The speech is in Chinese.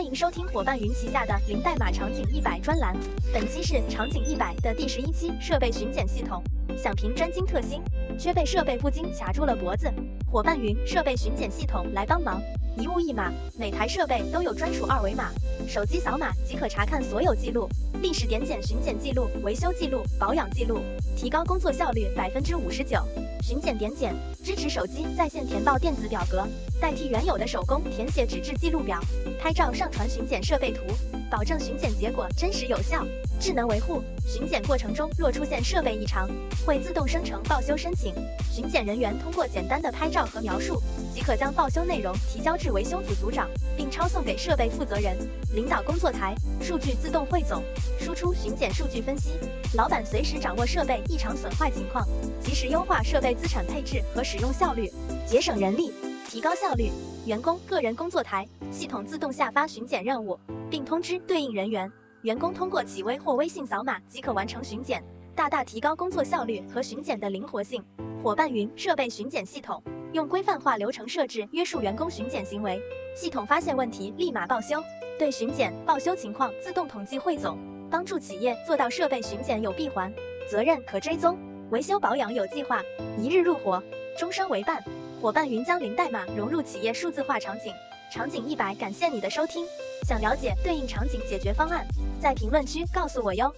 欢迎收听伙伴云旗下的零代码场景一百专栏，本期是场景一百的第十一期设备巡检系统。想凭专精特新，却被设备不禁卡住了脖子，伙伴云设备巡检系统来帮忙，一物一码，每台设备都有专属二维码，手机扫码即可查看所有记录，历史点检巡检记录、维修记录、保养记录，提高工作效率百分之五十九。巡检点检支持手机在线填报电子表格，代替原有的手工填写纸质记录表，拍照上传巡检设备图，保证巡检结果真实有效。智能维护巡检过程中若出现设备异常，会自动生成报修申请。巡检人员通过简单的拍照和描述，即可将报修内容提交至维修组组长，并抄送给设备负责人。领导工作台数据自动汇总，输出巡检数据分析，老板随时掌握设备异常损坏情况，及时优化设备资产配置和使用效率，节省人力，提高效率。员工个人工作台系统自动下发巡检任务，并通知对应人员。员工通过企微或微信扫码即可完成巡检，大大提高工作效率和巡检的灵活性。伙伴云设备巡检系统用规范化流程设置约束员工巡检行为，系统发现问题立马报修，对巡检报修情况自动统计汇总，帮助企业做到设备巡检有闭环，责任可追踪，维修保养有计划，一日入伙，终生为伴。伙伴云将零代码融入企业数字化场景，场景一百，感谢你的收听。想了解对应场景解决方案，在评论区告诉我哟。